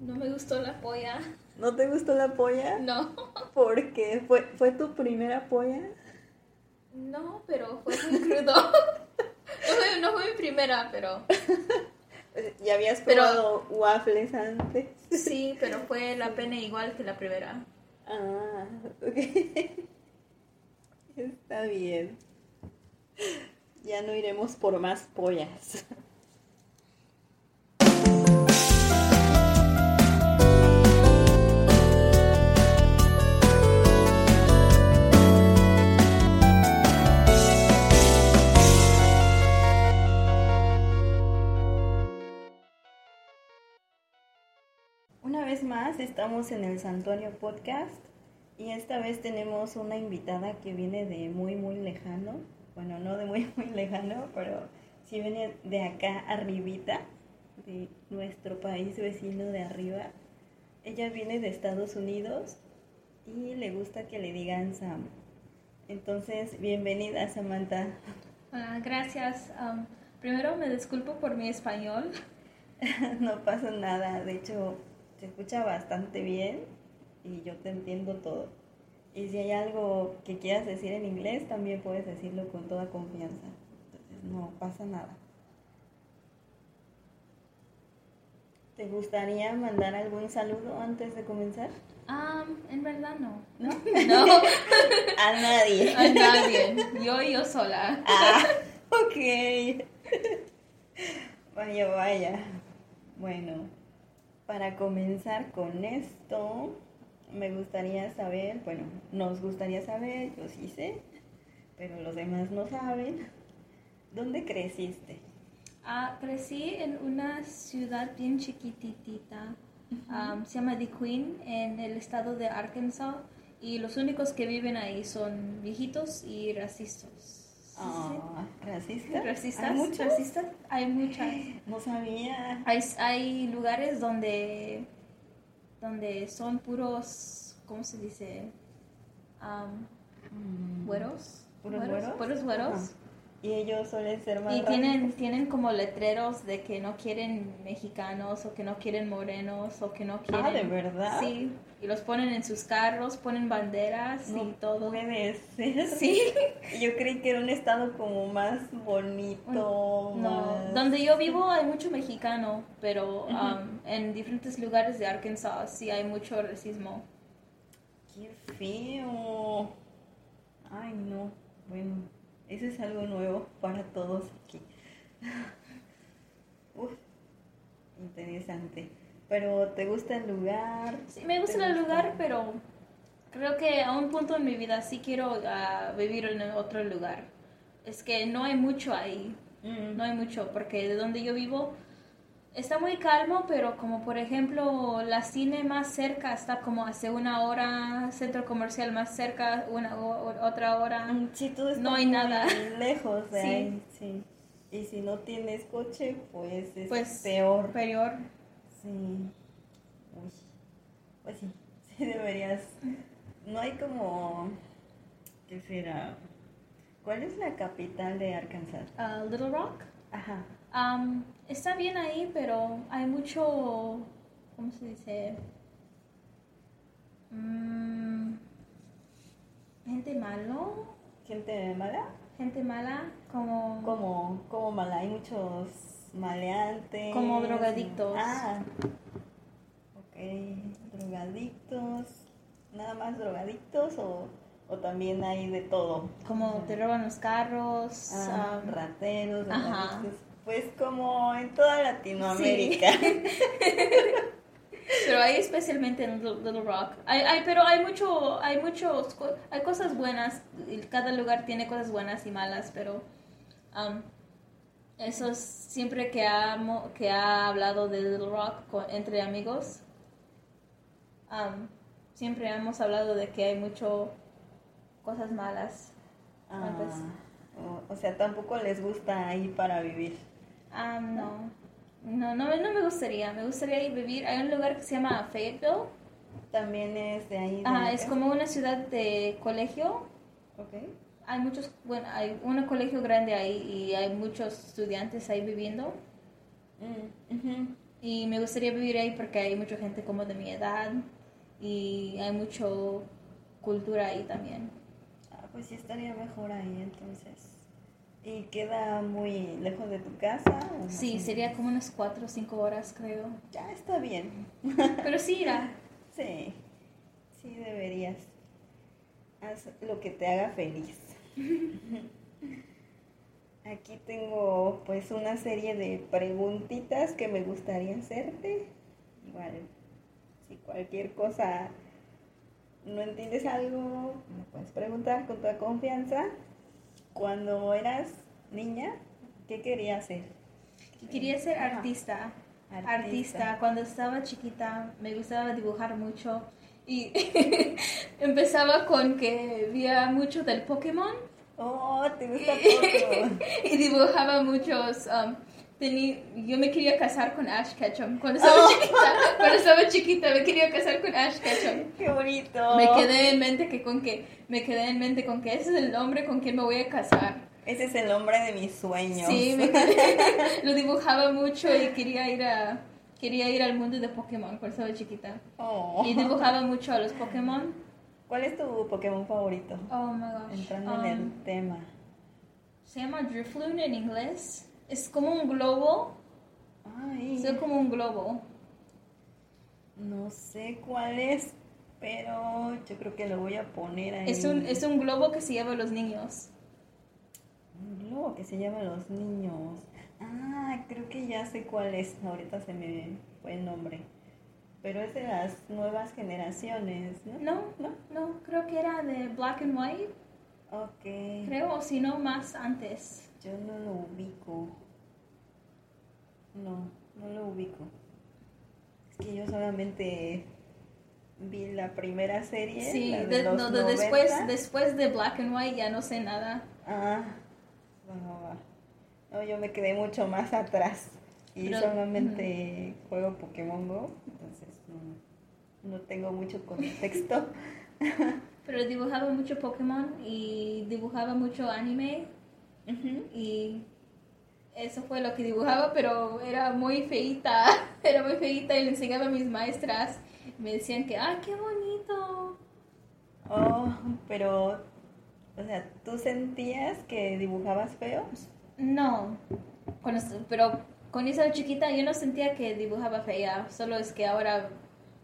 No me gustó la polla. ¿No te gustó la polla? No. ¿Por qué? ¿Fue, ¿Fue tu primera polla? No, pero fue muy crudo. No fue, no fue mi primera, pero ¿Ya habías Pero- probado waffles antes? sí, pero fue la pena igual que la primera. Ah, ok. Está bien. Ya no iremos por más pollas. Vez más estamos en el Santuario Podcast y esta vez tenemos una invitada que viene de muy muy lejano. Bueno, no de muy muy lejano, pero sí viene de acá arribita, de nuestro país vecino de arriba. Ella viene de Estados Unidos y le gusta que le digan Sam. Entonces, bienvenida Samantha. Ah, gracias. Am, primero me disculpo por mi español. No pasa nada, de hecho se escucha bastante bien y yo te entiendo todo. Y si hay algo que quieras decir en inglés, también puedes decirlo con toda confianza. Entonces no pasa nada. ¿Te gustaría mandar algún saludo antes de comenzar? Am, en verdad no. ¿No? No, A nadie. a nadie. Yo y yo sola. Ah, ok. Vaya, vaya. Bueno, para comenzar con esto, me gustaría saber, bueno, nos gustaría saber, yo sí sé, pero los demás no saben, ¿dónde creciste? Ah, crecí en una ciudad bien chiquititita. Am, se llama The Queen, en el estado de Arkansas. Y los únicos que viven ahí son viejitos y racistas. ¿Sí, Ah, sí? ¿Racista? ¿Racistas? ¿Hay muchos? ¿Racistas? Hay muchas. No sabía. Hay, hay lugares donde, donde son puros, ¿cómo se dice? Am, Mm, güeros. ¿Puros güeros? Puros güeros. Y ellos suelen ser más Y tienen, tienen como letreros de que no quieren mexicanos o que no quieren morenos o que no quieren... Ah, ¿de verdad? Sí, y los ponen en sus carros, ponen banderas y todo. Puede ser. Sí, Yo creí que era un estado como más bonito. no. más- Donde yo vivo hay mucho mexicano, pero Ujú. um, en diferentes lugares de Arkansas sí hay mucho racismo. Qué feo. Ay, no. Bueno, eso es algo nuevo para todos aquí. Uf, interesante. Pero ¿te gusta el lugar? Sí, me gusta ¿Te el lugar, pero creo que a un punto en mi vida sí quiero ah, vivir en otro lugar. Es que no hay mucho ahí. Mm, No hay mucho, porque de donde yo vivo está muy calmo, pero como por ejemplo la cine más cerca está como hace una hora, centro comercial más cerca, una o- otra hora. mm, Sí, No hay nada. lejos de Sí. ahí, sí. Y si no tienes coche, pues es Pues peor. Peor. Sí. Uy. Pues sí, sí deberías. No hay como. ¿Qué será? ¿Cuál es la capital de Arkansas? Ah, Little Rock. Ajá. Am, está bien ahí, pero hay mucho, ¿cómo se dice? Mm, gente malo, ¿Gente mala? gente mala, como... Como, como mala, hay muchos maleantes. Como drogadictos. Ah. Ok, drogadictos. ¿Nada más drogadictos o, o también hay de todo? Como te roban los carros. Ah, am, rateros, ajá. Pues como en toda Latinoamérica. pero ahí especialmente en Little Rock. Hay, hay, pero hay mucho, hay muchos, hay cosas buenas. y Cada lugar tiene cosas buenas y malas, pero am, eso es siempre que ha, que ha hablado de Little Rock con- entre amigos. am, siempre hemos hablado de que hay mucho cosas malas. Ah, o, o sea, tampoco les gusta ahí para vivir. Ah, no. No, no, no me gustaría. Me gustaría ir vivir. Hay un lugar que se llama Fayetteville. También es de ahí. de Ah, es como una ciudad de colegio. Ok. Hay muchos, bueno, hay un colegio grande ahí y hay muchos estudiantes ahí viviendo. Mm. Y me gustaría vivir ahí porque hay mucha gente como de mi edad y hay mucho cultura ahí también. Ah, pues sí estaría mejor ahí entonces. ¿Y queda muy lejos de tu casa? Sí, sería como unas 4 o 5 horas, creo. Ya está bien. Pero sí irá. Sí, sí deberías. Haz lo que te haga feliz. Aquí tengo pues una serie de preguntitas que me gustaría hacerte. Igual, si cualquier cosa no entiendes algo, me puedes preguntar con toda confianza. Cuando eras niña, ¿qué querías ser? Quería ser artista. Artista. Artista. Cuando estaba chiquita me gustaba dibujar mucho y empezaba con que veía mucho del Pokémon Oh, te gusta Pokémon. y dibujaba muchos. um, tení- yo me quería casar con Ash Ketchum cuando estaba Oh. chiquita. Cuando estaba chiquita me quería casar con Ash Ketchum. Qué bonito. Me quedé en mente que con que me quedé en mente con que ese es el hombre con quien me voy a casar. Ese es el nombre de mis sueños. Sí, me quedé, lo dibujaba mucho y quería ir a quería ir al mundo de Pokémon cuando estaba chiquita. Oh. Y dibujaba mucho a los Pokémon. ¿Cuál es tu Pokémon favorito? Oh my gosh. Entrando Um, en el tema. Se llama Drifloon en inglés. Es como un globo. Ay, Es como un globo. no sé cuál es, pero yo creo que lo voy a poner ahí. Es un, es un globo que se lleva a los niños. Un globo que se llama Los Niños. Ah, creo que ya sé cuál es. Ahorita se me fue el nombre. Pero es de las nuevas generaciones, ¿no? No, no, no. Creo que era de Black and White. Ok. Creo, o si no, más antes. Yo no lo ubico. No, no lo ubico. Es que yo solamente vi la primera serie. Sí, la de de- los no, de- después, 90. después de Black and White ya no sé nada. Ah, va. No, yo me quedé mucho más atrás. Y Pero- solamente juego Pokémon Go, entonces no, no tengo mucho contexto. Pero dibujaba mucho Pokémon y dibujaba mucho anime Y eso fue lo que dibujaba, pero era muy feita, era muy feita y le enseñaba a mis maestras. Me decían que, ¡ay, qué bonito! Oh, pero, o sea, ¿tú sentías que dibujabas feo? No, pero cuando estaba chiquita yo no sentía que dibujaba fea, solo es que ahora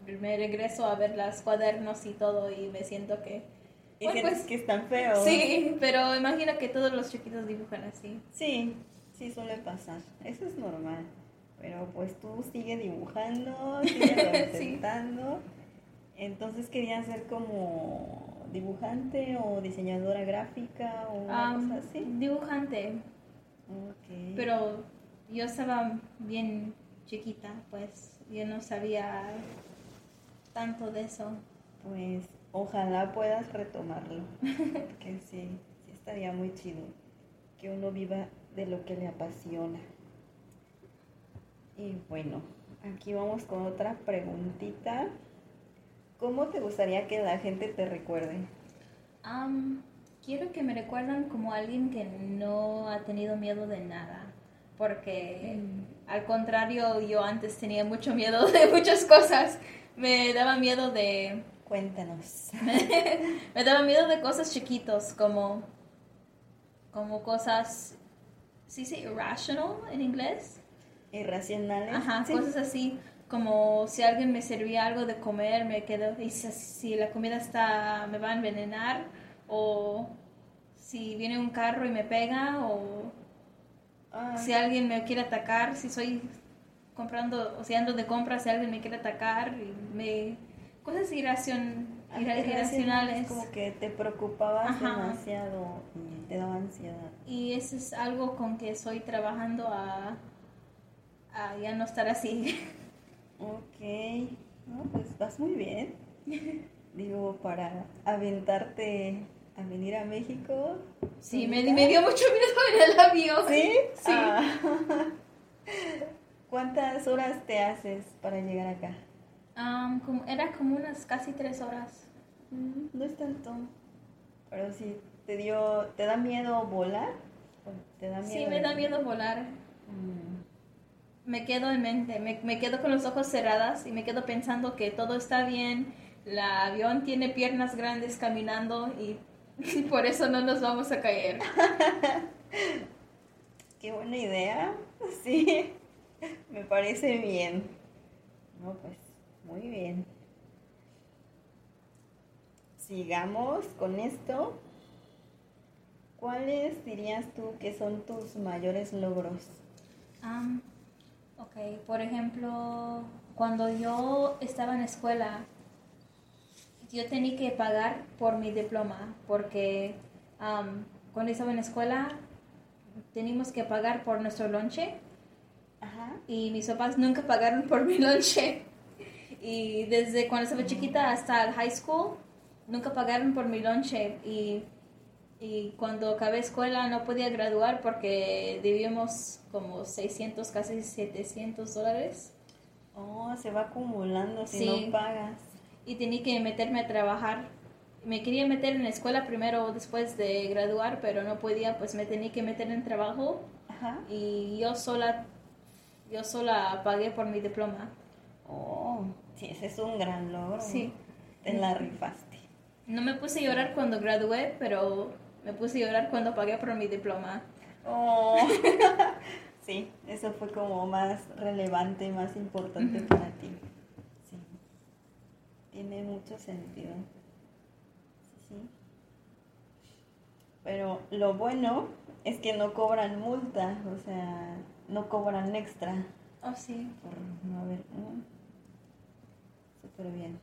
me regreso a ver las cuadernos y todo y me siento que... Y Bueno, pues, que están feos. Sí, pero imagino que todos los chiquitos dibujan así. Sí, sí suele pasar. Eso es normal. Pero pues tú sigue dibujando, sigue Sí. intentando. Entonces querías ser como dibujante o diseñadora gráfica o una Am, cosa así. Dibujante, Ok. pero yo estaba bien chiquita, pues yo no sabía tanto de eso. Pues ojalá puedas retomarlo. Porque sí, sí estaría muy chido que uno viva de lo que le apasiona. Y bueno, aquí vamos con otra preguntita. ¿Cómo te gustaría que la gente te recuerde? Am, quiero que me recuerdan como alguien que no ha tenido miedo de nada, porque al contrario yo antes tenía mucho miedo de muchas cosas. Me daba miedo de Cuéntanos. me daba miedo de cosas chiquitos como como cosas sí sí irrational en inglés. Irracionales. Ajá, Sí. cosas así como si alguien me servía algo de comer, me quedo y si, si la comida está me va a envenenar o si viene un carro y me pega o Ah, si alguien me quiere atacar, si soy comprando o si ando de compras, si alguien me quiere atacar y me cosas irracion, ah, ira- irracionales. Como que te preocupabas Ajá. demasiado te daba ansiedad. Y eso es algo con que estoy trabajando a, a ya no estar así. Ok, no, pues vas muy bien. Digo, para aventarte a venir a México. Sí, me, me dio mucho miedo en el avión. ¿Sí? Sí. Ah. ¿Cuántas horas te haces para llegar acá? Am, como, era como unas casi tres horas. Mm, No es tanto. Pero si te dio, ¿te da miedo volar? ¿O ¿Te da miedo? Sí, me da miedo volar. Mm. me quedo en mente, me, me quedo con los ojos cerrados y me quedo pensando que todo está bien, el avión tiene piernas grandes caminando y, por eso no nos vamos a caer. Qué buena idea, sí, me parece bien. No, pues, muy bien. Sigamos con esto. ¿Cuáles dirías tú que son tus mayores logros? Um, ok, por ejemplo, cuando yo estaba en escuela, yo tenía que pagar por mi diploma, porque um, cuando estaba en escuela teníamos que pagar por nuestro lonche Ajá. y mis papás nunca pagaron por mi lonche. Y desde cuando estaba chiquita hasta el high school, nunca pagaron por mi lonche. Y, y cuando acabé escuela no podía graduar porque debíamos como 600, casi 700 dólares. Oh, se va acumulando si Sí. no pagas. Y tenía que meterme a trabajar. Me quería meter en la escuela primero después de graduar, pero no podía, pues me tenía que meter en trabajo. Ajá. Y yo sola, yo sola pagué por mi diploma. Oh, sí, ese es un gran logro. Sí. Te la rifaste. No me puse a llorar cuando gradué, pero me puse a llorar cuando pagué por mi diploma. Oh. sí, eso fue como más relevante, más importante para ti. Sí. Tiene mucho sentido. Sí, sí. Pero lo bueno es que no cobran multa, o sea, no cobran extra Oh, sí. por no haber. Súper bien.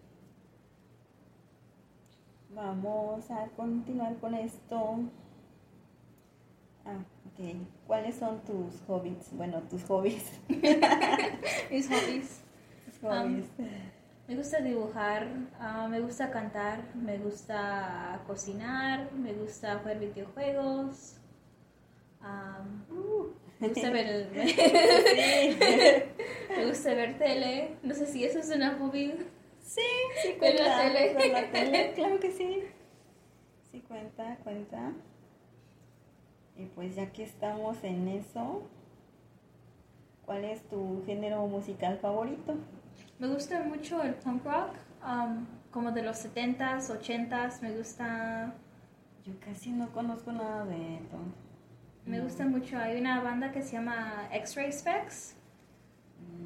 Vamos a continuar con esto. Ah, ok. ¿Cuáles son tus hobbies? Bueno, tus hobbies. Mis hobbies. Tus hobbies. Me gusta dibujar, ah, me gusta cantar, me gusta cocinar, me gusta jugar videojuegos. am, me gusta ver el- me gusta ver tele. No sé si eso es una hobby. Sí, sí la cuenta. tele. la tele, Claro que sí. Sí cuenta, cuenta. Y pues ya que estamos en eso, ¿cuál es tu género musical favorito? Me gusta mucho el punk rock, am, como de los 70s, 80s. Me gusta Yo casi no conozco nada de esto. Me gusta mucho. Hay una banda que se llama X-Ray Specs,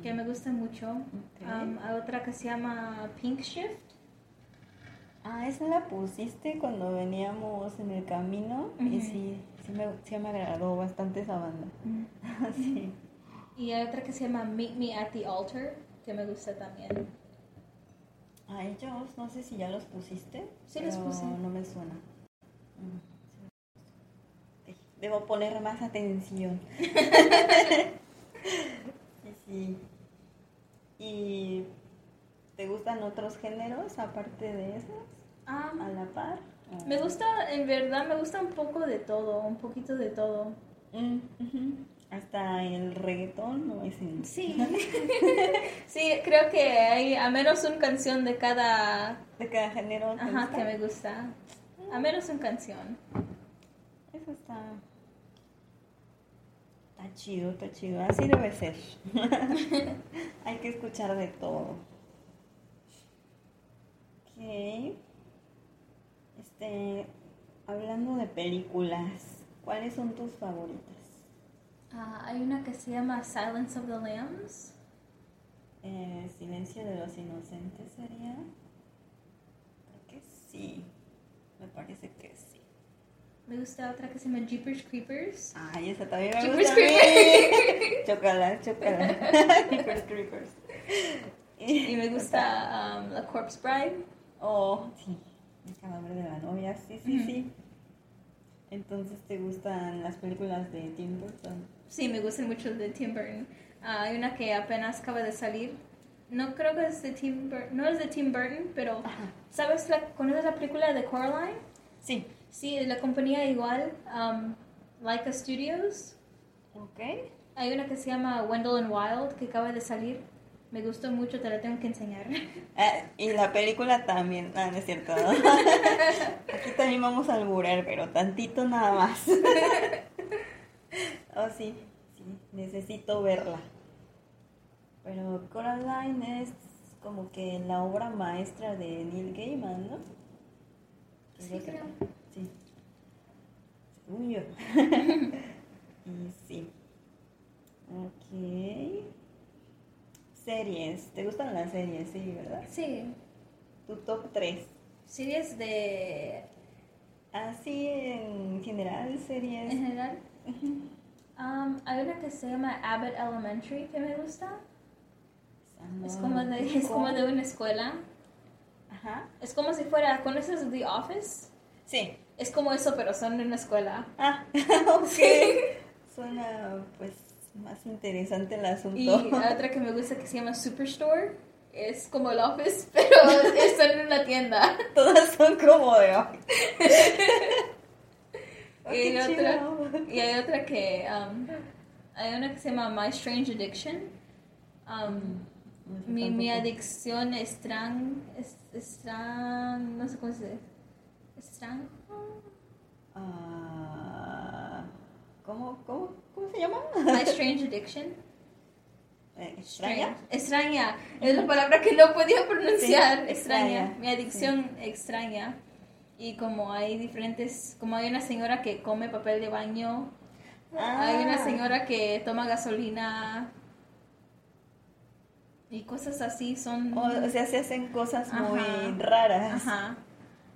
que me gusta mucho. Um, hay otra que se llama Pink Shift. Ah, esa la pusiste cuando veníamos en el camino y sí, sí me, sí me agradó bastante esa banda. sí. Y hay otra que se llama Meet Me at the Altar, que me gusta también. A ellos, no sé si ya los pusiste. Sí, los puse. No me suena. Mm. Debo poner más atención. sí. ¿Y te gustan otros géneros aparte de esos? Um, ¿A la par? ¿O- me gusta, en verdad, me gusta un poco de todo, un poquito de todo. Mm. Hasta el reggaetón no es en... Sí. sí, creo que hay a menos una canción de cada... De cada género. ¿te Ajá, gusta? que me gusta. A menos una canción. Eso está. Está chido, está chido. Así debe ser. Hay que escuchar de todo. Ok. Este. Hablando de películas, ¿cuáles son tus favoritas? Ah, hay una que se llama Silence of the Lambs. Eh, Silencio de los Inocentes sería. Creo que sí. Me parece que sí. Me gusta otra que se llama Jeepers Creepers. Ay, esa también me Jeepers gusta. a mí. Chócala, chócala. Jeepers Creepers. Y me gusta um, La Corpse Bride. Oh, sí. El cadáver de la novia, sí, sí, Ujú. sí. Entonces, ¿te gustan las películas de Tim Burton? Sí, me gustan mucho de Tim Burton. Ah, hay una que apenas acaba de salir. No creo que es de Tim Burton. No es de Tim Burton, pero Ajá. ¿sabes la, conoces la película de Coraline? Sí. Sí, la compañía igual, um, Laika Studios. Ok. Hay una que se llama Wendell and Wild que acaba de salir. Me gustó mucho, te la tengo que enseñar. Ah, y la película también. Ah, no es cierto. ¿no? Aquí también vamos a alburar, pero tantito nada más. oh, sí. Sí, necesito verla. Pero Coraline es como que la obra maestra de Neil Gaiman, ¿no? Sí, sepa. Sí. Según yo. y sí. Ok. Series. ¿Te gustan las series? Sí, ¿verdad? Sí, Tu top 3. series de... Así en general, series. En general. Um, hay una que se llama Abbott Elementary que me gusta. Es como de, es como de una escuela. Ajá. Es como si fuera, ¿conoces The Office? Sí. Es como eso, pero son en una escuela. Ah, ok. Suena pues más interesante el asunto. Y otra que me gusta que se llama Superstore. Es como el Office, pero está en una tienda. Todas son como de... Oh, Y hay otra, y hay otra que... um, hay una que se llama My Strange Addiction. Um, No sé mi, mi adicción extraña... Extraña... No sé cómo se dice. Extraña. Ah, ¿cómo, cómo, ¿Cómo se llama? My Strange Addiction. Eh, ¿Extraña? Extraña. Es la palabra que no podía pronunciar. Sí, extraña. extraña. Mi adicción extraña. Y como hay diferentes, como hay una señora que come papel de baño, hay una Ah. señora que toma gasolina y cosas así son... O, o sea, se hacen cosas muy Ajá. raras. Ajá.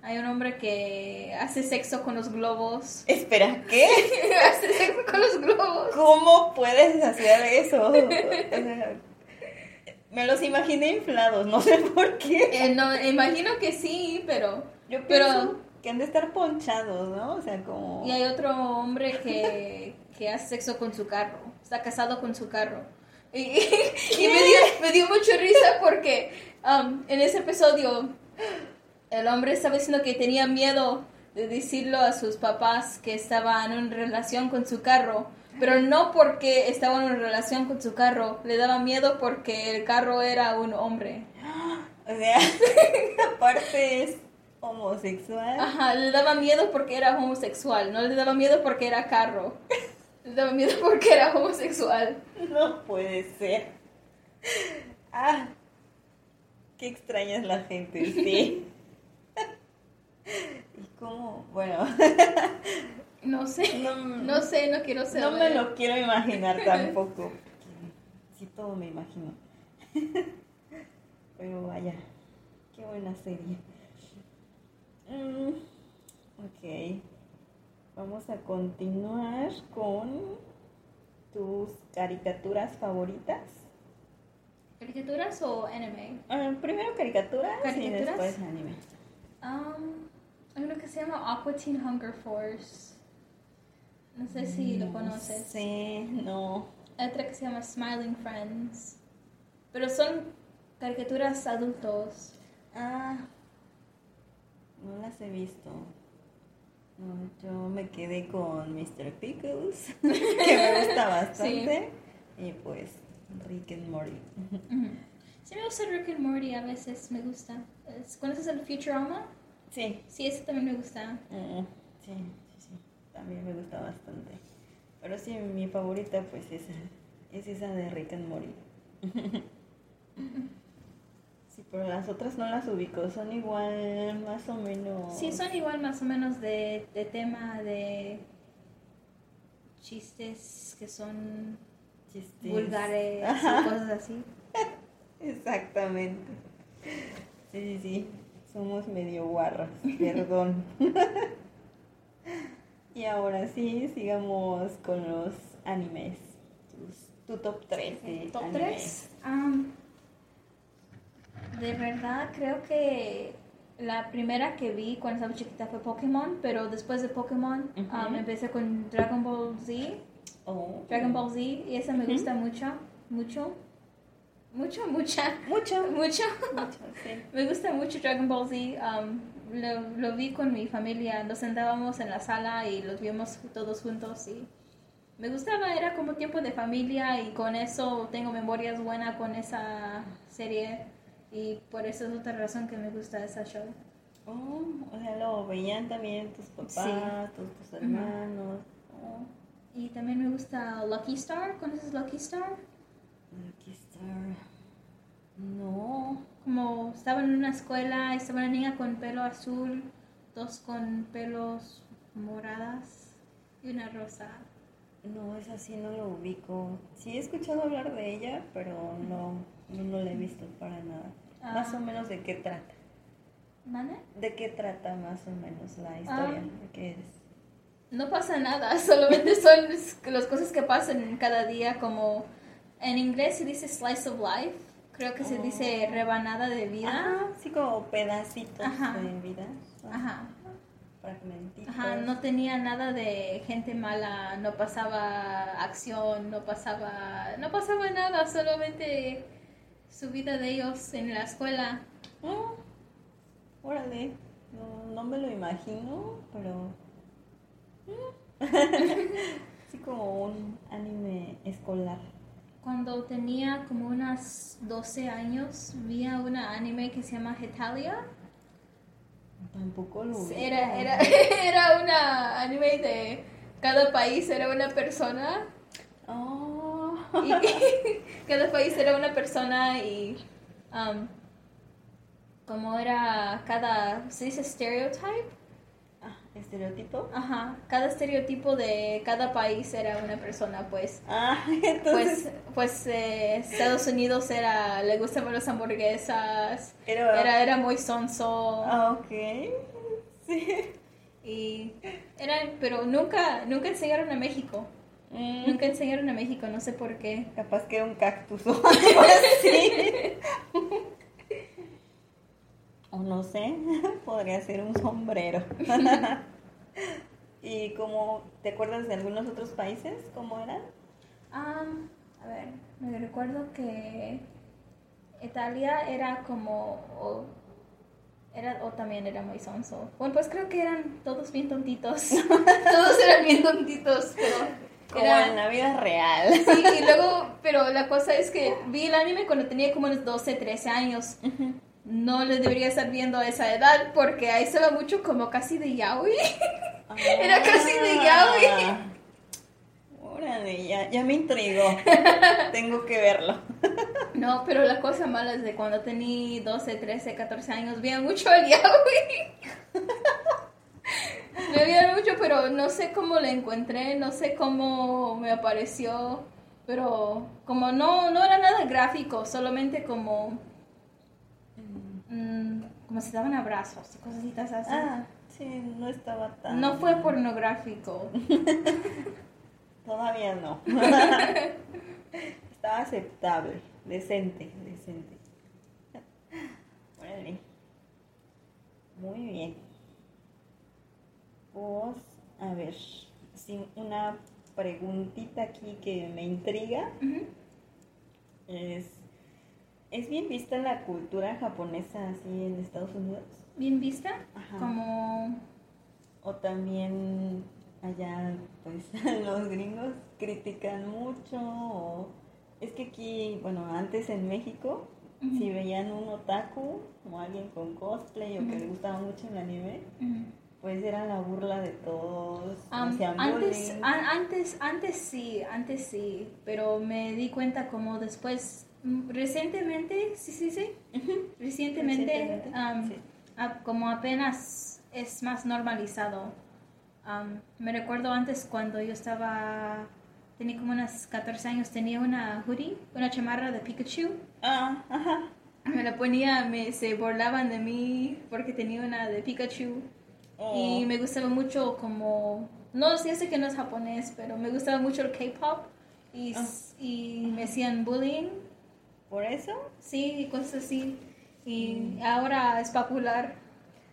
Hay un hombre que hace sexo con los globos. Espera, ¿qué? hace sexo con los globos. ¿Cómo puedes hacer eso? O sea, me los imaginé inflados, no sé por qué. Eh, no, imagino que sí, pero... Yo Pero- que han de estar ponchados, ¿no? O sea, como... Y hay otro hombre que, que hace sexo con su carro. Está casado con su carro. Y, y me, dio, me dio mucha risa porque um, en ese episodio el hombre estaba diciendo que tenía miedo de decirlo a sus papás que estaba en una relación con su carro. Pero no porque estaba en una relación con su carro. Le daba miedo porque el carro era un hombre. O sea, aparte es homosexual. Ajá, le daba miedo porque era homosexual. No le daba miedo porque era carro. Le daba miedo porque era homosexual. No puede ser. Ah, qué extraña es la gente, sí. Y cómo, bueno, No sé. no, No sé, no quiero saber. no me lo quiero imaginar tampoco. Sí, todo me imagino. Pero vaya, qué buena serie. Mm, ok, vamos a continuar con tus caricaturas favoritas. ¿Caricaturas o anime? Ah, primero caricaturas, y después anime. Um, hay uno que se llama Aqua Teen Hunger Force. No sé si lo No conoces. sé, no. Hay otra que se llama Smiling Friends. Pero son caricaturas adultos. Ah, no las he visto. No, yo me quedé con Mr. Pickles, que me gusta bastante. Y pues Rick and Morty. Sí me gusta Rick and Morty a veces, me gusta. Es- ¿Conoces el Futurama? Sí, Sí, ese también me gusta. mm, sí, sí, sí. También me gusta bastante. Pero sí, mi favorita pues esa, es esa de Rick and Morty. Sí, pero las otras no las ubico, son igual, más o menos. Sí, son igual más o menos de, de tema de chistes que son chistes. vulgares Ajá. y cosas así. Exactamente. Sí, sí, sí. Somos medio guarras, perdón. y ahora sí, sigamos con los animes. Tu top 3 de Top animes. 3. de verdad, creo que la primera que vi cuando estaba chiquita fue Pokémon, pero después de Pokémon um, empecé con Dragon Ball Z. Oh. Dragon Ball Z, y esa me gusta mucho, mucho, mucho, mucha, Mucho. mucho. Mucho, sí. Me gusta mucho Dragon Ball Z. um, lo, lo vi con mi familia. Nos sentábamos en la sala y los vimos todos juntos y me gustaba. Era como tiempo de familia y con eso tengo memorias buenas con esa serie y por eso es otra razón que me gusta esa show. Oh, o sea, lo veían también tus papás, Sí. tus, tus hermanos. Oh, Y también me gusta Lucky Star. ¿Conoces Lucky Star? aquí está. No. Como estaba en una escuela, estaba una niña con pelo azul, dos con pelos moradas y una rosa. No, es así, no lo ubico. Sí he escuchado hablar de ella, pero no, no, no la he visto para nada. Ah. Más o menos de qué trata. ¿Mane? ¿De qué trata más o menos la historia? Ah. ¿De qué es? No pasa nada, solamente son las cosas que pasan cada día, como en inglés se dice slice of life, creo que se dice Oh. rebanada de vida. Ajá, sí como pedacitos Ajá. de vida. Ajá. Fragmentitos. Ajá, no tenía nada de gente mala, no pasaba acción, no pasaba, no pasaba nada, solamente su vida de ellos en la escuela. Ah, órale, no, no me lo imagino, pero... mm. sí como un anime escolar. Cuando tenía como unas 12 años, vi a una anime que se llama Hetalia. Tampoco lo ubico. Era, era, era una anime de cada país era una persona Oh. y cada país era una persona y um, como era cada se dice stereotype ¿Estereotipo? ajá cada estereotipo de cada país era una persona pues Ah, entonces pues pues eh, Estados Unidos era le gustaban las hamburguesas era... era era muy sonso Ah, ok. Sí. y eran pero nunca nunca enseñaron a México Mm, nunca enseñaron a México no sé por qué Capaz que era un cactus o algo así. O no sé, podría ser un sombrero. ¿Y como te acuerdas de algunos otros países? ¿Cómo eran? Am, a ver, me recuerdo que Italia era como o, era o también era muy sonso. Bueno, pues creo que eran todos bien tontitos. todos eran bien tontitos, pero Como era- en la vida real. Sí, y luego, pero la cosa es que vi el anime cuando tenía como unos 12, 13 años. No le debería estar viendo a esa edad porque ahí se va mucho como casi de yaoi. Era casi de yaoi. Ah. Órale, ya, ya me intrigó. Tengo que verlo. No, pero la cosa mala es de cuando tenía 12, 13, 14 años, veía mucho el yaoi. Me veía mucho, pero no sé cómo lo encontré, no sé cómo me apareció, pero como no, no era nada gráfico, solamente como, mm, como se daban abrazos y cositas así. Ah, sí, no estaba tan... No fue pornográfico. Todavía no. Estaba aceptable, decente, decente. Órale. Muy bien. Pues, a ver, sí, una preguntita aquí que me intriga es, ¿es bien vista la cultura japonesa así en Estados Unidos? Bien vista, Ajá. como... O también allá, pues, los gringos critican mucho. O... Es que aquí, bueno, antes en México, si veían un otaku o alguien con cosplay o que le gustaba mucho el anime, ujú. pues era la burla de todos. Hacían antes, an- antes, antes sí, antes sí, pero me di cuenta como después, recientemente, sí, sí, sí, recientemente, Recientemente, am, sí. a- como apenas es más normalizado. Me recuerdo antes cuando yo estaba, tenía como unos 14 años, tenía una hoodie, una chamarra de Pikachu. Ah, ajá. Me la ponía, me, se burlaban de mí porque tenía una de Pikachu. Oh. Y me gustaba mucho como, no sé, sé que no es japonés, pero me gustaba mucho el K-pop y, s- y me hacían bullying, ¿Por eso? sí, y cosas así. Y ahora es popular,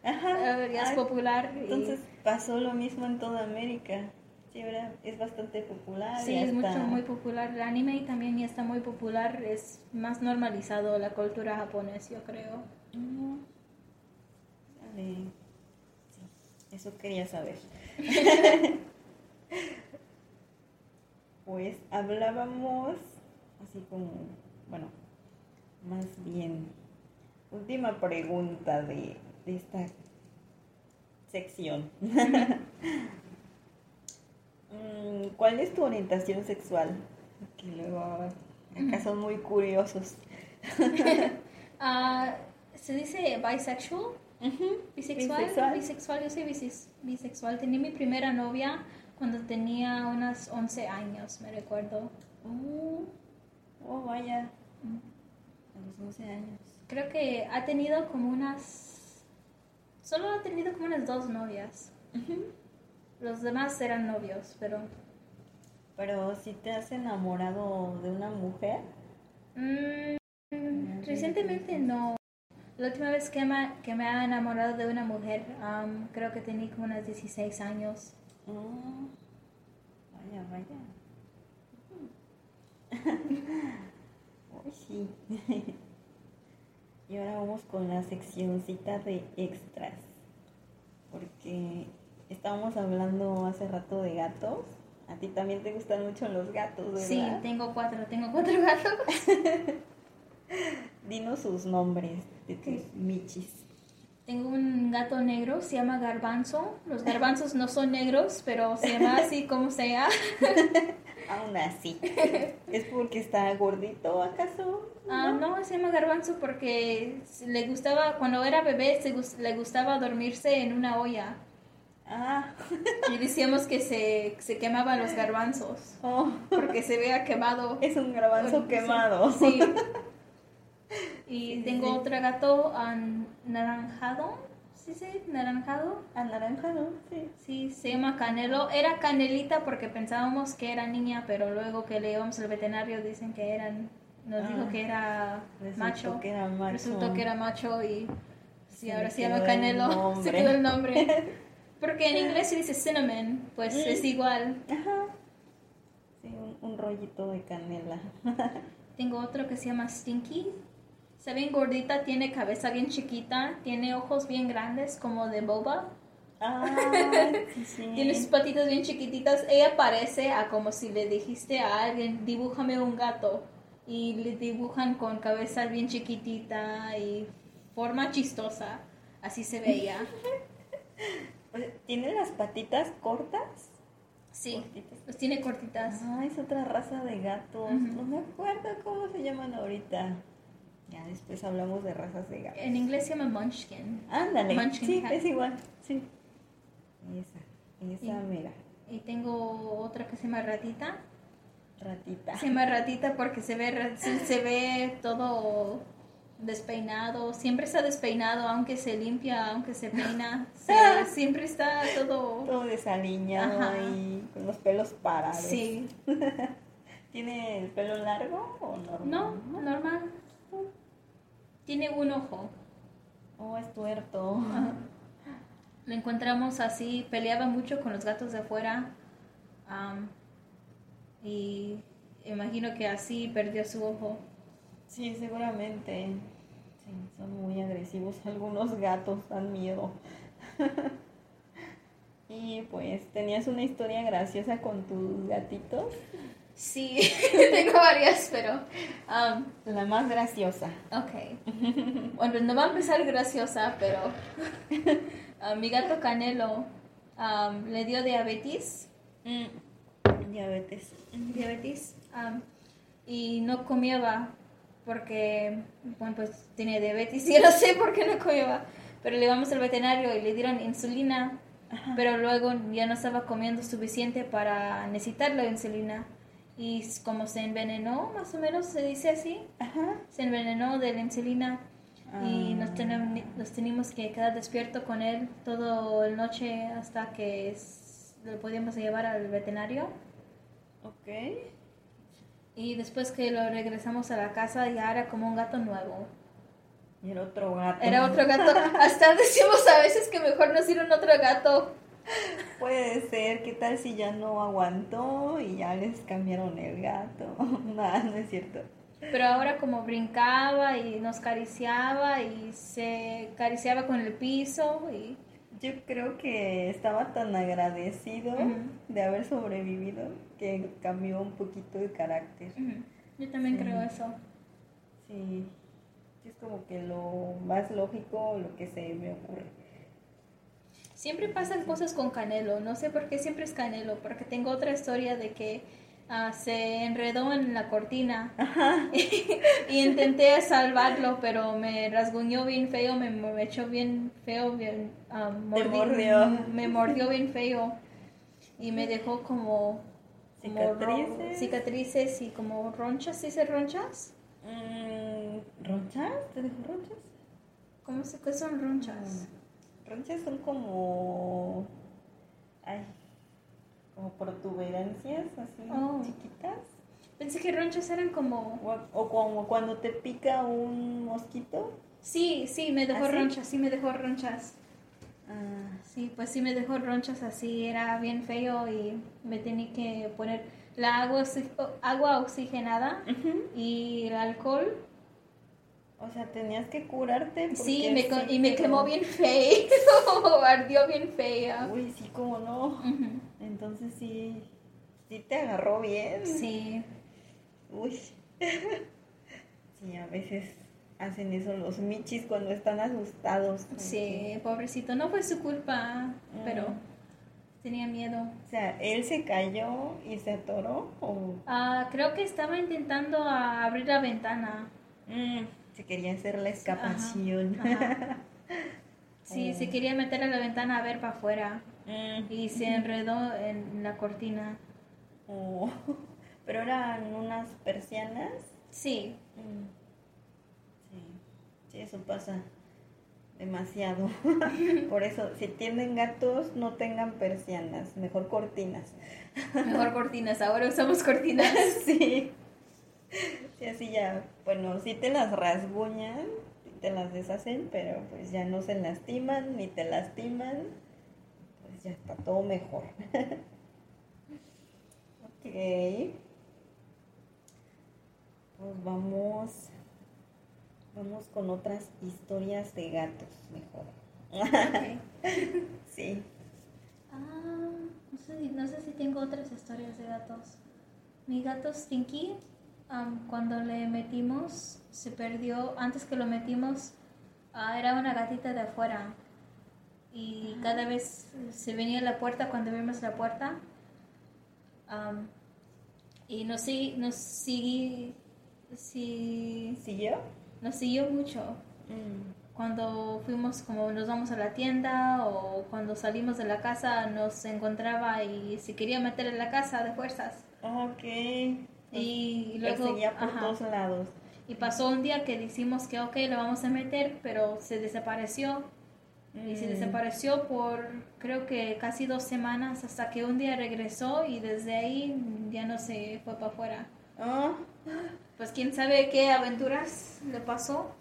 Ajá. ya es popular. y- Entonces pasó lo mismo en toda América. Sí, ¿verdad? Es bastante popular. sí, y es mucho, muy popular. El anime también ya está muy popular, es más normalizado la cultura japonesa, yo creo. Mm. Sí, eso quería saber. pues hablábamos así como, bueno, más bien, última pregunta de, de esta sección. Mm, ¿Cuál es tu orientación sexual? Que luego Acá son muy curiosos. Ah, ¿Se dice bisexual? ¿Bisexual? Bisexual. Bisexual, yo soy bisexual. Tenía mi primera novia cuando tenía unos 11 años, me recuerdo. Oh, oh, vaya. A los 11 años. Creo que ha tenido como unas... Solo ha tenido como unas dos novias. Los demás eran novios, pero... Pero si te has enamorado de una mujer, Mm, recientemente no. La última vez que me, que me ha enamorado de una mujer, am, creo que tenía como unos 16 años. oh, vaya, vaya. Sí. y ahora vamos con la seccioncita de extras. Porque estábamos hablando hace rato de gatos. A ti también te gustan mucho los gatos, ¿verdad? Sí, tengo cuatro, tengo cuatro gatos. Dinos sus nombres de tus michis. Tengo un gato negro, se llama Garbanzo. Los garbanzos no son negros, pero se llama así como sea. Aún así. ¿Es porque está gordito acaso? Ah, no, se llama Garbanzo porque le gustaba, cuando era bebé, se le gustaba dormirse en una olla. Ah, Y decíamos que se, se quemaban los garbanzos oh, porque se vea quemado. es un garbanzo Sí. quemado. Sí. Y Sí, tengo sí. otro gato anaranjado. ¿Sí sí? ¿Naranjado? Anaranjado, sí. Sí, se llama Canelo. Era Canelita porque pensábamos que era niña, pero luego que le llevamos al veterinario dicen que eran, nos Ah, dijo que era macho. que era macho. Resultó que era macho y sí, Se ahora se llama Canelo. Se quedó el nombre. Porque en inglés se dice cinnamon, pues Mm. es igual. Ajá. Sí, un, un rollito de canela. Tengo otro que se llama Stinky. Se ve bien gordita, tiene cabeza bien chiquita, tiene ojos bien grandes como de boba. Ah, sí, sí. Tiene sus patitas bien chiquititas. Ella parece a como si le dijiste a alguien, dibújame un gato. Y le dibujan con cabeza bien chiquitita y forma chistosa. Así se veía. ¿Tiene las patitas cortas? Sí, Cortitas. los tiene cortitas. Ah, es otra raza de gatos. No me acuerdo cómo se llaman ahorita. Ya después hablamos de razas de gatos. En inglés se llama Munchkin. Ándale. Munchkin sí, cat. es igual. Sí. Esa, esa Sí. mera. Y tengo otra que se llama Ratita. Ratita. Se llama Ratita porque se ve, se ve todo despeinado. Siempre está despeinado, aunque se limpia, aunque se peina. se- siempre está todo... Todo desaliñado Ajá. y con los pelos parados. Sí. ¿Tiene el pelo largo o normal? No, normal. Tiene un ojo. Oh, es tuerto. Lo encontramos así, peleaba mucho con los gatos de afuera. y imagino que así perdió su ojo. Sí, seguramente. Sí, son muy agresivos algunos gatos, dan miedo. y pues, ¿tenías una historia graciosa con tus gatitos? Sí, tengo varias, pero... am, La más graciosa. ok. Bueno, no va a empezar graciosa, pero... mi gato Canelo am, le dio diabetes. Diabetes. diabetes am, y no comía porque bueno pues tiene diabetes y yo no sé por qué no comía pero le llevamos al veterinario y le dieron insulina Ajá. pero luego ya no estaba comiendo suficiente para necesitar la insulina y como se envenenó más o menos se dice así Ajá. se envenenó de la insulina y Ah. nos, tenem- nos teníamos que quedar despierto con él toda la noche hasta que s- lo podíamos llevar al veterinario Ok. y después que lo regresamos a la casa ya era como un gato nuevo. Y era otro gato. Era otro gato. Hasta decimos a veces que mejor nos dieron otro gato. Puede ser, ¿qué tal si ya no aguantó y ya les cambiaron el gato? Nada, no es cierto. Pero ahora como brincaba y nos cariciaba y se cariciaba con el piso y Yo creo que estaba tan agradecido de haber sobrevivido que cambió un poquito de carácter. Yo también Sí. creo eso. Sí, es como que lo más lógico, lo que se me ocurre. Siempre pasan cosas con Canelo, no sé por qué siempre es Canelo, porque tengo otra historia de que ah, se enredó en la cortina y intenté salvarlo, pero me rasguñó bien feo, me, me echó bien feo, bien, ah, Te mordi- mordió. me mordió bien feo y me dejó como, Cicatrices. cicatrices y como ronchas, ¿sí se ronchas? Mm, ¿Ronchas? ¿Te dejó ronchas? ¿Cómo se qué son ronchas? Ronchas son como. Ay. Como protuberancias así Oh. chiquitas. Pensé que ronchas eran como... O, como cuando te pica un mosquito. Sí, sí, me dejó ronchas, sí me dejó ronchas. Ah, Sí, pues sí me dejó ronchas así, era bien feo y me tenía que poner la agua, agua oxigenada y el alcohol. O sea, tenías que curarte. Sí, me sí y me quemó lo- bien feo, ardió bien fea. Uy, sí, como no. Entonces sí. Sí te agarró bien. Sí, Uy. Sí, a veces hacen eso los michis cuando están asustados. como sí, que- pobrecito, no fue su culpa, pero Mm. tenía miedo. O sea, él se cayó y se atoró o Ah, creo que estaba intentando abrir la ventana. Mm, se quería hacer la escapación. Ajá. Sí, Oh. se quería meter a la ventana a ver para afuera Mm, y se enredó en la cortina. oh. Pero eran unas persianas. Sí, Mm. Sí, sí, eso pasa demasiado. Por eso, si tienen gatos, no tengan persianas, mejor cortinas. mejor cortinas. Ahora usamos cortinas. Sí. Sí, así ya, bueno, sí te las rasguñan, te las deshacen, pero pues ya no se lastiman ni te lastiman. Pues ya está todo mejor. ok. Pues vamos. Vamos con otras historias de gatos, mejor. Sí. Ah, no sé, si- no sé si tengo otras historias de gatos. Mi gato Stinky, am, cuando le metimos, se perdió. Antes que lo metimos, ah, era una gatita de afuera. Y cada vez se venía a la puerta cuando vimos la puerta. am, y nos, nos, sigui- si- ¿Siguió? nos siguió mucho. Mm. Cuando fuimos, como nos vamos a la tienda o cuando salimos de la casa, nos encontraba y se quería meter en la casa de fuerzas. Ok. Y Lo luego, seguía por ajá. todos lados. y pasó un día que decimos que ok, lo vamos a meter, pero se desapareció. Y se Mm. desapareció por creo que casi dos semanas hasta que un día regresó y desde ahí ya no se fue para afuera. Ah, Pues quién sabe qué aventuras le pasó,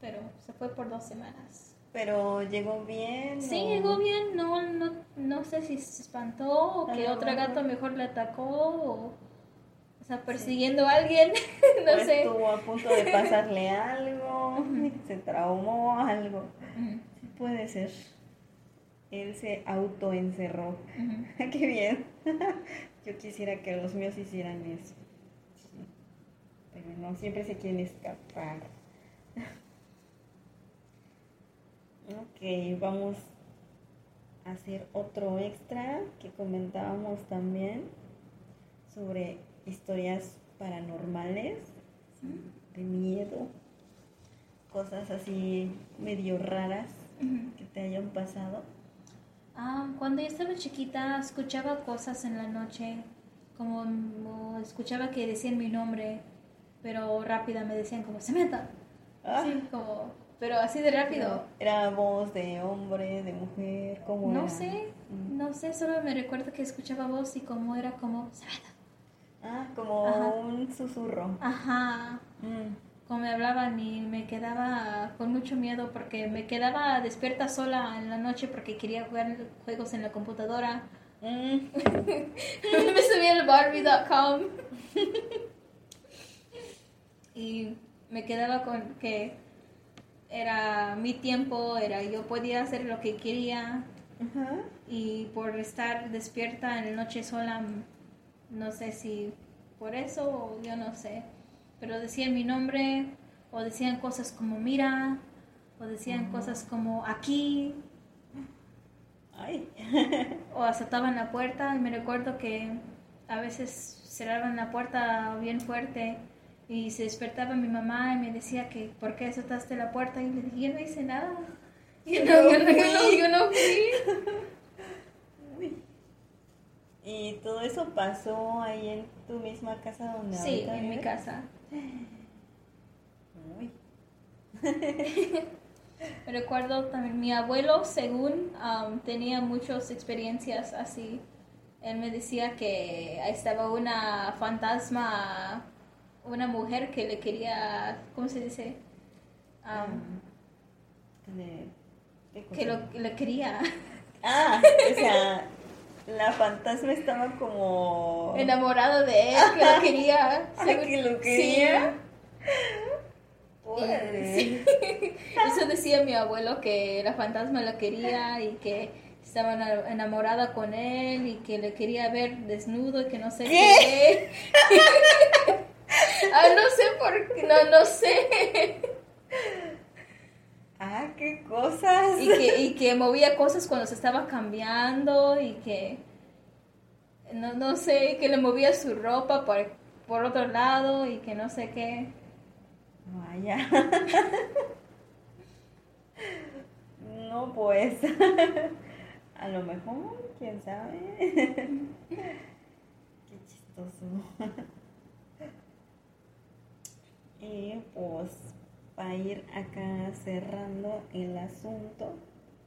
pero se fue por dos semanas. pero llegó bien. Sí, o- llegó bien, no, no, no sé si se espantó o que otro gato mejor le atacó o está persiguiendo a alguien, no o sé. Estuvo a punto de pasarle algo, se traumó algo. Sí, puede ser. Él se autoencerró. Qué bien. Yo quisiera que los míos hicieran eso. Sí. Pero no, siempre se quieren escapar. Ok, vamos a hacer otro extra que comentábamos también sobre historias paranormales, de miedo, cosas así medio raras que te hayan pasado. Ah, cuando yo estaba chiquita escuchaba cosas en la noche, como, como escuchaba que decían mi nombre, pero rápida me decían como Samantha. Ah. Sí, como, pero así de rápido. ¿Era voz de hombre, de mujer? ¿Cómo No era? sé, Mm. no sé, solo me recuerdo que escuchaba voz y como era como Samantha. Ah, como Ajá. un susurro. Ajá, Mm. como me hablaban y me quedaba con mucho miedo porque me quedaba despierta sola en la noche porque quería jugar juegos en la computadora. Mm. me subí al Barbie.com y me quedaba con que era mi tiempo, era yo podía hacer lo que quería y por estar despierta en la noche sola, no sé si por eso o yo no sé, pero decían mi nombre o decían cosas como mira o decían cosas como aquí Ay. o azotaban la puerta y me recuerdo que a veces cerraron la puerta bien fuerte y se despertaba mi mamá y me decía que ¿por qué soltaste la puerta? Y le dije, yo no hice nada. Yo no, yo no, yo no, yo no fui. ¿Y todo eso pasó ahí en tu misma casa donde Sí, ahorita en mi casa. Uy. Recuerdo también mi abuelo, según um, tenía muchas experiencias así. Él me decía que estaba una fantasma, una mujer que le quería, ¿cómo se dice? Um, De- ¿qué que lo, le quería Ah, o sea, la fantasma estaba como... enamorado de él, que lo quería. Que lo Sí. quería. Órale. sí. Eso decía mi abuelo que la fantasma lo quería y que estaba ena- enamorada con él y que le quería ver desnudo y que no sé qué. ah, no sé por qué, no, no sé. Ah, qué cosas. Y que, y que movía cosas cuando se estaba cambiando y que no, no sé, que le movía su ropa por, por otro lado y que no sé qué. Vaya. No, pues. A lo mejor, quién sabe. Qué chistoso. Y pues, para ir acá cerrando el asunto,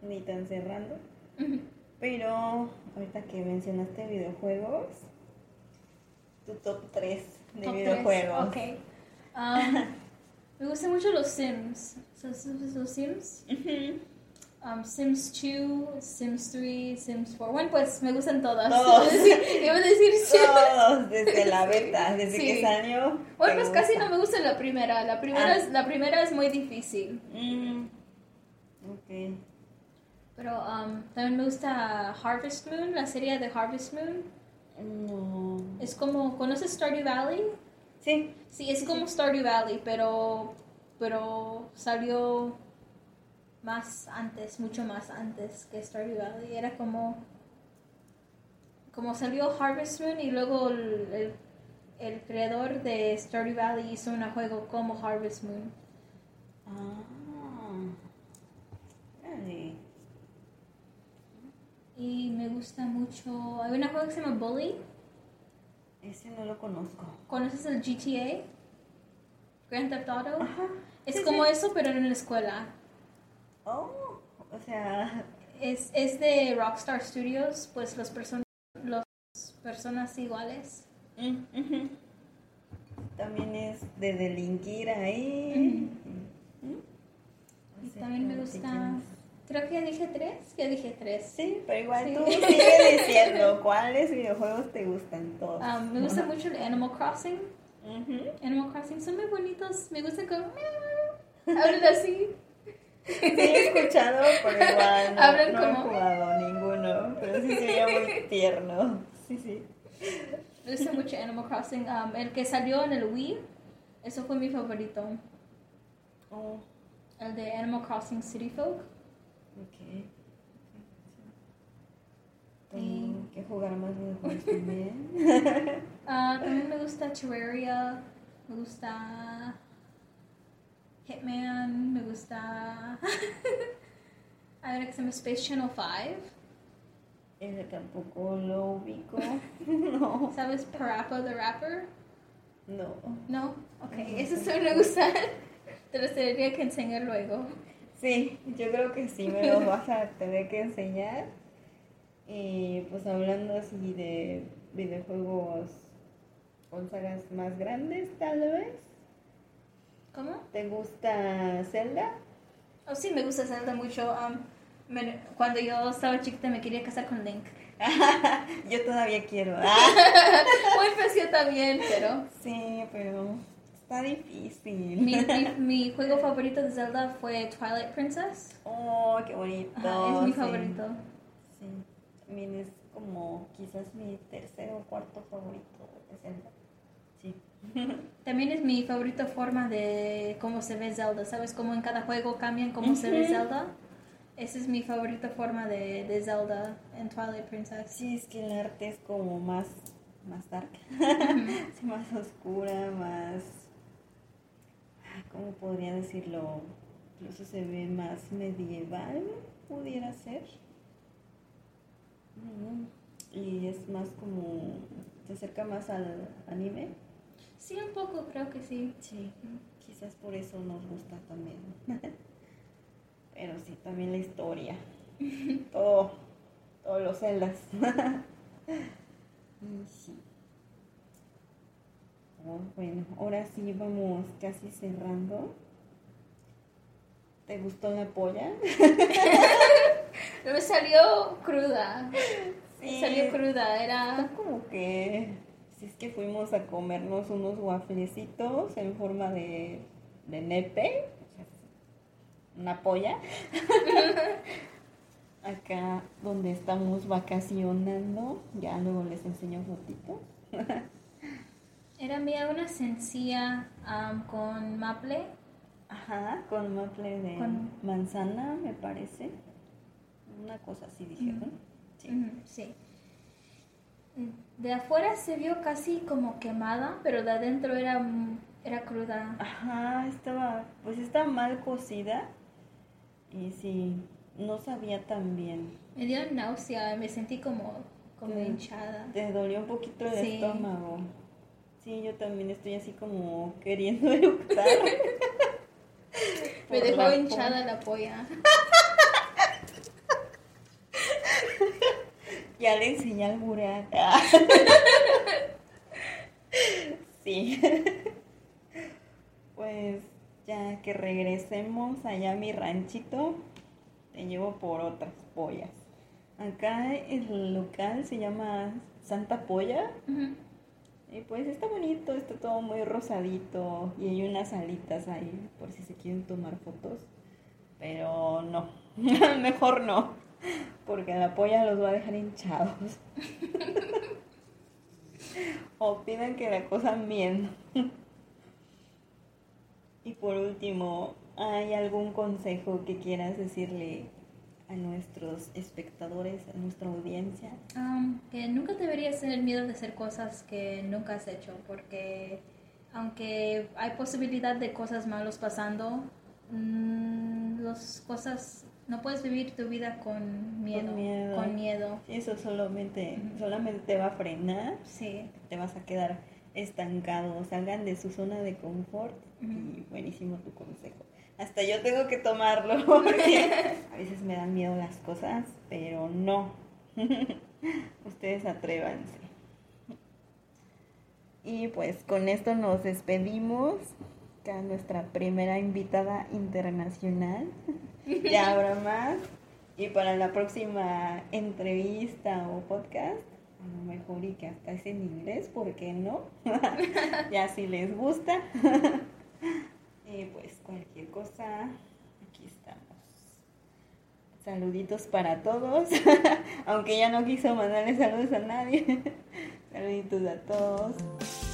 ni tan cerrando, pero ahorita que mencionaste videojuegos, tu top 3 de Top videojuegos. Ok. Um, me gustan mucho los Sims. ¿Sabes los Sims? Ujú. Um, Sims 2, Sims 3, Sims 4. Bueno, pues me gustan todas. Todos. A decir sí. Todos desde la beta, desde Sí. que salió. Bueno, pues casi no me gusta la primera. La primera, Ah. es, la primera es muy difícil. Mm, ok. Pero um, también me gusta Harvest Moon, la serie de Harvest Moon. No. Es como, ¿conoces Stardew Valley? Sí. Sí, es como Stardew Valley, pero, pero salió más antes, mucho más antes que Stardew Valley. Era como, como salió Harvest Moon y luego el, el, el creador de Stardew Valley hizo un juego como Harvest Moon. Ah. Dale. Y me gusta mucho, hay un juego que se llama Bully. Ese no lo conozco. ¿Conoces el GTA? Grand Theft Auto. Ajá. Es sí, como sí. eso, pero en la escuela. Oh, o sea, Es, es de Rockstar Studios, pues los personas los personas iguales. mm, ujú. también es de delinquir ahí. Mm. Y Así también me gusta. Creo que ya dije tres. Ya dije tres. Sí, pero igual Sí. tú sigue diciendo cuáles videojuegos te gustan todos. Ah, me gusta mucho el Animal Crossing. Ujú. Animal Crossing son muy bonitos. Me gustan como. Hablan así. Sí, he escuchado, pero igual no, no he jugado ninguno. Pero sí sería muy tierno. Sí, sí. Me gusta mucho Animal Crossing. Um, el que salió en el Wii, eso fue mi favorito. Oh, El de Animal Crossing City Folk. ok. Tengo que jugar más videojuegos también. Ah, también me gusta Terraria. Me gusta. Hitman. Me gusta. Hay una que se llama Space Channel 5. Ese tampoco lo ubico. No. ¿Sabes Parappa the Rapper? No. No. Ok, eso sí me gusta. Te lo tendría que enseñar luego. Sí, yo creo que sí me lo vas a tener que enseñar. Y pues hablando así de videojuegos con sagas más grandes, tal vez. ¿Cómo? ¿Te gusta Zelda? Oh, sí, me gusta Zelda mucho. Um, me- cuando yo estaba chiquita me quería casar con Link. yo todavía quiero. Ah, Muy pues yo también, pero sí, pero está difícil. mi, mi, mi juego favorito de Zelda fue Twilight Princess. Oh, qué bonito. Ajá, es mi sí. favorito. Sí, también es como quizás mi tercer o cuarto favorito de Zelda. Sí. También es mi favorita forma de cómo se ve Zelda. ¿Sabes? Cómo en cada juego cambian cómo se ve. Zelda. Esa es mi favorita forma de, de Zelda en Twilight Princess. Sí, es que el arte es como más más dark, sí, más oscura, más, ¿cómo podría decirlo? Incluso se ve más medieval, pudiera ser. Y es más como, se acerca más al anime. Sí, un poco, creo que sí. Sí, quizás por eso nos gusta también. Pero sí, también la historia. Todo, todos los celdas. sí. Oh, bueno, ahora sí vamos casi cerrando. ¿Te gustó la polla? Me salió cruda. Sí. Salió cruda, era... Está como que si es que fuimos a comernos unos wafflecitos en forma de, de nepe, una polla. Acá donde estamos vacacionando, ya luego les enseño fotitos. Era mía una sencilla con maple. Ajá, con maple de Con- manzana, me parece. Una cosa así dijeron. Sí. Sí. De afuera se vio casi como quemada, pero de adentro era, era cruda. Ajá, estaba, pues estaba mal cocida. Y sí, no sabía tan bien. Me dio náusea, me sentí como, como hinchada. Te dolió un poquito el Sí. estómago. Sí, yo también estoy así como queriendo eructar. Me dejó la hinchada la polla. Ya le enseñé al burak. sí. Pues ya que regresemos allá a mi ranchito, te llevo por otras pollas. Acá el local se llama Santa Polla. Y pues está bonito, está todo muy rosadito y hay unas alitas ahí por si se quieren tomar fotos. Pero no, mejor no, porque la polla los va a dejar hinchados. o piden que la cosan bien. y por último, ¿hay algún consejo que quieras decirle a nuestros espectadores, a nuestra audiencia? Am, que nunca deberías tener miedo de hacer cosas que nunca has hecho, porque aunque hay posibilidad de cosas malas pasando, mm, las cosas no puedes vivir tu vida con miedo. miedo. Con miedo. Eso solamente, solamente te va a frenar Sí. te vas a quedar estancado, salgan de su zona de confort y buenísimo tu consejo. Hasta yo tengo que tomarlo porque a veces me dan miedo las cosas, pero no. Ustedes atrévanse. Y pues con esto nos despedimos. Acá nuestra primera invitada internacional. Ya habrá más. Y para la próxima entrevista o podcast, a lo mejor y que hasta es en inglés, ¿por qué no? ya si les gusta. y pues cualquier cosa, aquí estamos. Saluditos para todos, aunque ya no quiso mandarle saludos a nadie. Saluditos a todos.